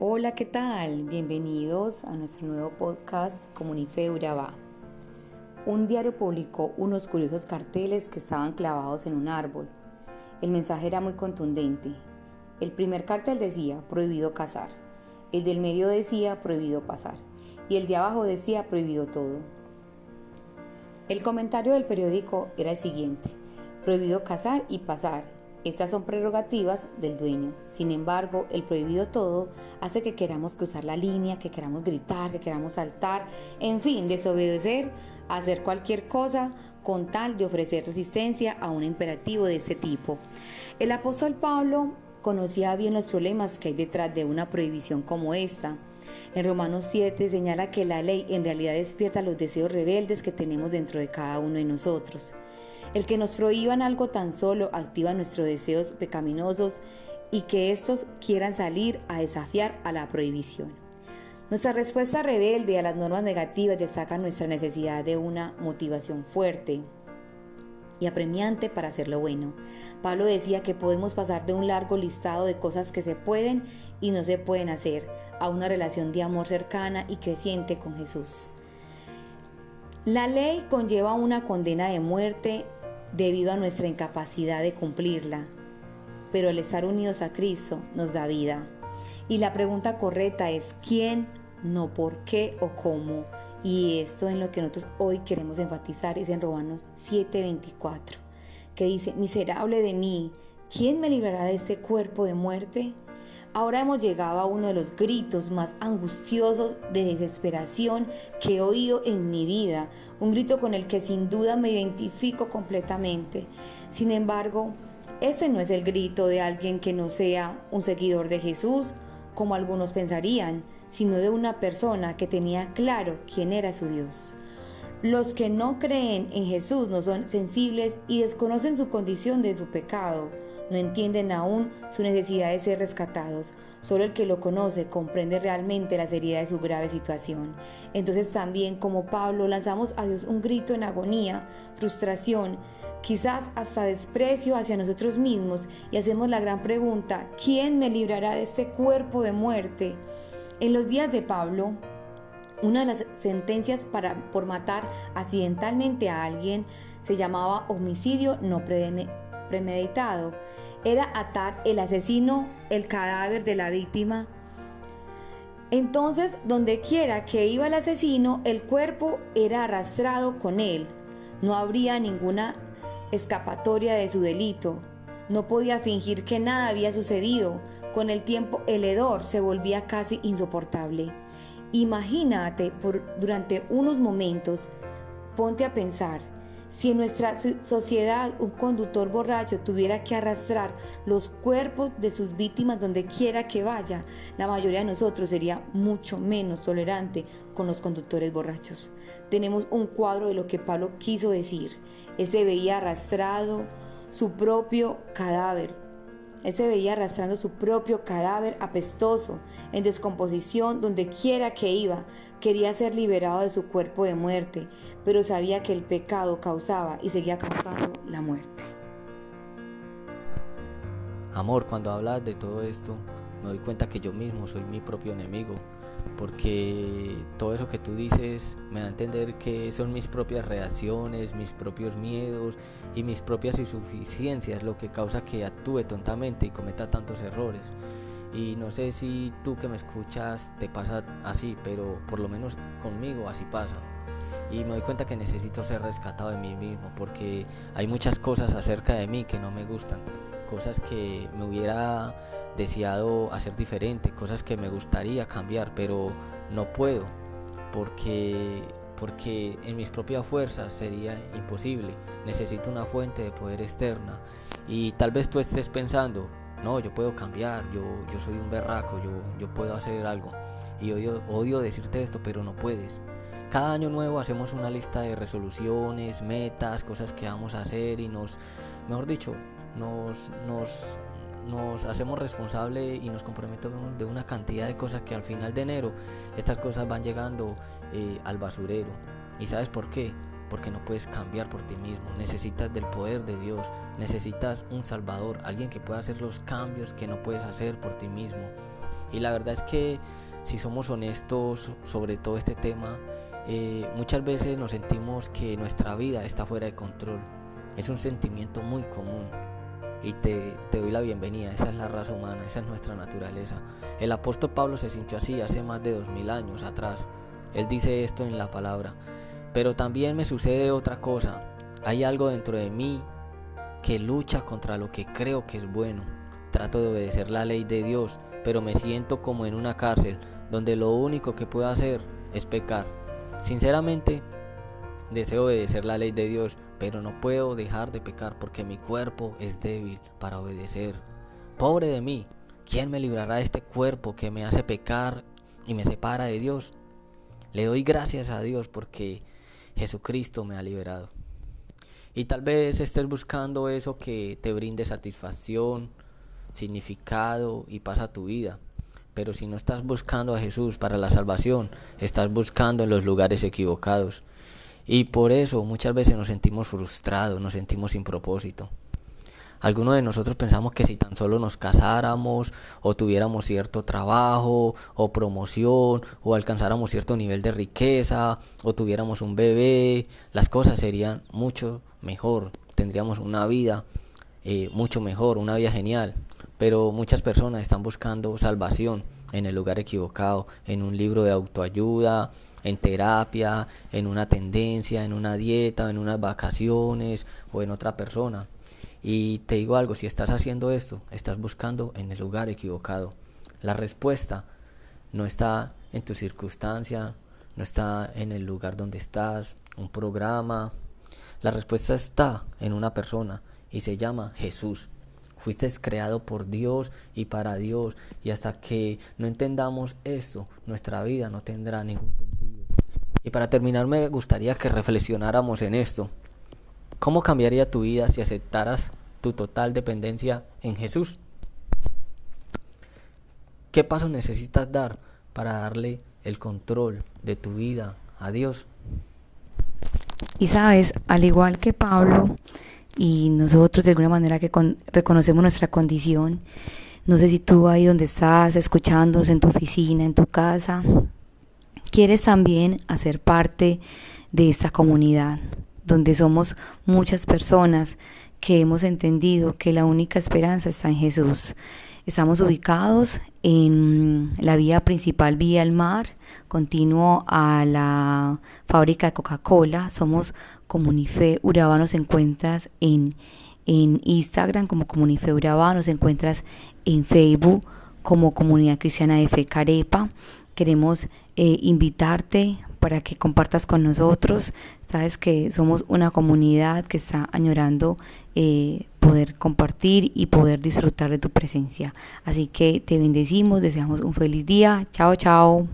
Hola, ¿qué tal? Bienvenidos a nuestro nuevo podcast Comunife Urabá. Un diario publicó unos curiosos carteles que estaban clavados en un árbol. El mensaje era muy contundente. El primer cartel decía prohibido cazar, el del medio decía prohibido pasar y el de abajo decía prohibido todo. El comentario del periódico era el siguiente, prohibido cazar y pasar, estas son prerrogativas del dueño. Sin embargo, el prohibido todo hace que queramos cruzar la línea, que queramos gritar, que queramos saltar, en fin, desobedecer, hacer cualquier cosa con tal de ofrecer resistencia a un imperativo de este tipo. El apóstol Pablo conocía bien los problemas que hay detrás de una prohibición como esta. En Romanos 7 señala que la ley en realidad despierta los deseos rebeldes que tenemos dentro de cada uno de nosotros. El que nos prohíban algo tan solo activa nuestros deseos pecaminosos y que estos quieran salir a desafiar a la prohibición. Nuestra respuesta rebelde a las normas negativas destaca nuestra necesidad de una motivación fuerte y apremiante para hacer lo bueno. Pablo decía que podemos pasar de un largo listado de cosas que se pueden y no se pueden hacer a una relación de amor cercana y creciente con Jesús. La ley conlleva una condena de muerte debido a nuestra incapacidad de cumplirla, pero el estar unidos a Cristo nos da vida. Y la pregunta correcta es ¿quién? No por qué o cómo. Y esto en lo que nosotros hoy queremos enfatizar es en Romanos 7:24, que dice, miserable de mí, ¿quién me librará de este cuerpo de muerte? Ahora hemos llegado a uno de los gritos más angustiosos de desesperación que he oído en mi vida, un grito con el que sin duda me identifico completamente. Sin embargo, ese no es el grito de alguien que no sea un seguidor de Jesús, como algunos pensarían, sino de una persona que tenía claro quién era su Dios. Los que no creen en Jesús no son sensibles y desconocen su condición de su pecado no entienden aún su necesidad de ser rescatados. Solo el que lo conoce comprende realmente la seriedad de su grave situación. Entonces también como Pablo lanzamos a Dios un grito en agonía, frustración, quizás hasta desprecio hacia nosotros mismos y hacemos la gran pregunta, ¿quién me librará de este cuerpo de muerte? En los días de Pablo, una de las sentencias para, por matar accidentalmente a alguien se llamaba homicidio no premeditado era atar el asesino, el cadáver de la víctima. Entonces, donde quiera que iba el asesino, el cuerpo era arrastrado con él. No habría ninguna escapatoria de su delito. No podía fingir que nada había sucedido. Con el tiempo el hedor se volvía casi insoportable. Imagínate por durante unos momentos, ponte a pensar, si en nuestra sociedad un conductor borracho tuviera que arrastrar los cuerpos de sus víctimas donde quiera que vaya, la mayoría de nosotros sería mucho menos tolerante con los conductores borrachos. Tenemos un cuadro de lo que Pablo quiso decir. Él se veía arrastrado su propio cadáver él se veía arrastrando su propio cadáver apestoso, en descomposición, donde quiera que iba. Quería ser liberado de su cuerpo de muerte, pero sabía que el pecado causaba y seguía causando la muerte. Amor, cuando hablas de todo esto, me doy cuenta que yo mismo soy mi propio enemigo porque todo eso que tú dices me da a entender que son mis propias reacciones, mis propios miedos y mis propias insuficiencias lo que causa que actúe tontamente y cometa tantos errores. Y no sé si tú que me escuchas te pasa así, pero por lo menos conmigo así pasa. Y me doy cuenta que necesito ser rescatado de mí mismo porque hay muchas cosas acerca de mí que no me gustan, cosas que me hubiera deseado hacer diferente, cosas que me gustaría cambiar, pero no puedo porque porque en mis propias fuerzas sería imposible. Necesito una fuente de poder externa y tal vez tú estés pensando, no, yo puedo cambiar, yo, yo soy un berraco, yo, yo puedo hacer algo. Y odio, odio decirte esto, pero no puedes. Cada año nuevo hacemos una lista de resoluciones, metas, cosas que vamos a hacer y nos, mejor dicho, nos, nos nos hacemos responsable y nos comprometemos de una cantidad de cosas que al final de enero estas cosas van llegando eh, al basurero. ¿Y sabes por qué? Porque no puedes cambiar por ti mismo. Necesitas del poder de Dios. Necesitas un Salvador, alguien que pueda hacer los cambios que no puedes hacer por ti mismo. Y la verdad es que si somos honestos sobre todo este tema, eh, muchas veces nos sentimos que nuestra vida está fuera de control. Es un sentimiento muy común y te, doy la bienvenida. Esa es la raza humana, esa es nuestra naturaleza. El apóstol Pablo se sintió así hace más de dos mil años atrás. Él dice esto en la palabra. Pero también me sucede otra cosa. Hay algo dentro de mí que lucha contra lo que creo que es bueno. Trato de obedecer la ley de Dios, pero me siento como en una cárcel donde lo único que puedo hacer es pecar. Sinceramente, deseo obedecer la ley de Dios, pero no puedo dejar de pecar porque mi cuerpo es débil para obedecer. Pobre de mí, ¿quién me librará de este cuerpo que me hace pecar y me separa de Dios? Le doy gracias a Dios porque Jesucristo me ha liberado. Y tal vez estés buscando eso que te brinde satisfacción, significado y paz a tu vida. Pero si no estás buscando a Jesús para la salvación, estás buscando en los lugares equivocados. Y por eso muchas veces nos sentimos frustrados, nos sentimos sin propósito. Algunos de nosotros pensamos que si tan solo nos casáramos o tuviéramos cierto trabajo o promoción o alcanzáramos cierto nivel de riqueza o tuviéramos un bebé, las cosas serían mucho mejor, tendríamos una vida eh, mucho mejor, una vida genial. Pero muchas personas están buscando salvación en el lugar equivocado, en un libro de autoayuda, en terapia, en una tendencia, en una dieta, en unas vacaciones o en otra persona. Y te digo algo, si estás haciendo esto, estás buscando en el lugar equivocado. La respuesta no está en tu circunstancia, no está en el lugar donde estás, un programa. La respuesta está en una persona y se llama Jesús. Fuiste creado por Dios y para Dios. Y hasta que no entendamos esto, nuestra vida no tendrá ningún. Y para terminar me gustaría que reflexionáramos en esto. ¿Cómo cambiaría tu vida si aceptaras tu total dependencia en Jesús? ¿Qué pasos necesitas dar para darle el control de tu vida a Dios? Y sabes, al igual que Pablo, y nosotros de alguna manera que reconocemos nuestra condición. No sé si tú ahí donde estás, escuchándonos en tu oficina, en tu casa, quieres también hacer parte de esta comunidad, donde somos muchas personas que hemos entendido que la única esperanza está en Jesús. Estamos ubicados en la vía principal, vía al mar, continuo a la fábrica de Coca-Cola. Somos Comunife Urabá, nos encuentras en, Instagram como Comunife Urabá, nos encuentras en Facebook como Comunidad Cristiana de Fe Carepa. Queremos eh, invitarte para que compartas con nosotros. Sabes que somos una comunidad que está añorando eh, poder compartir y poder disfrutar de tu presencia. Así que te bendecimos, deseamos un feliz día. Chao, chao.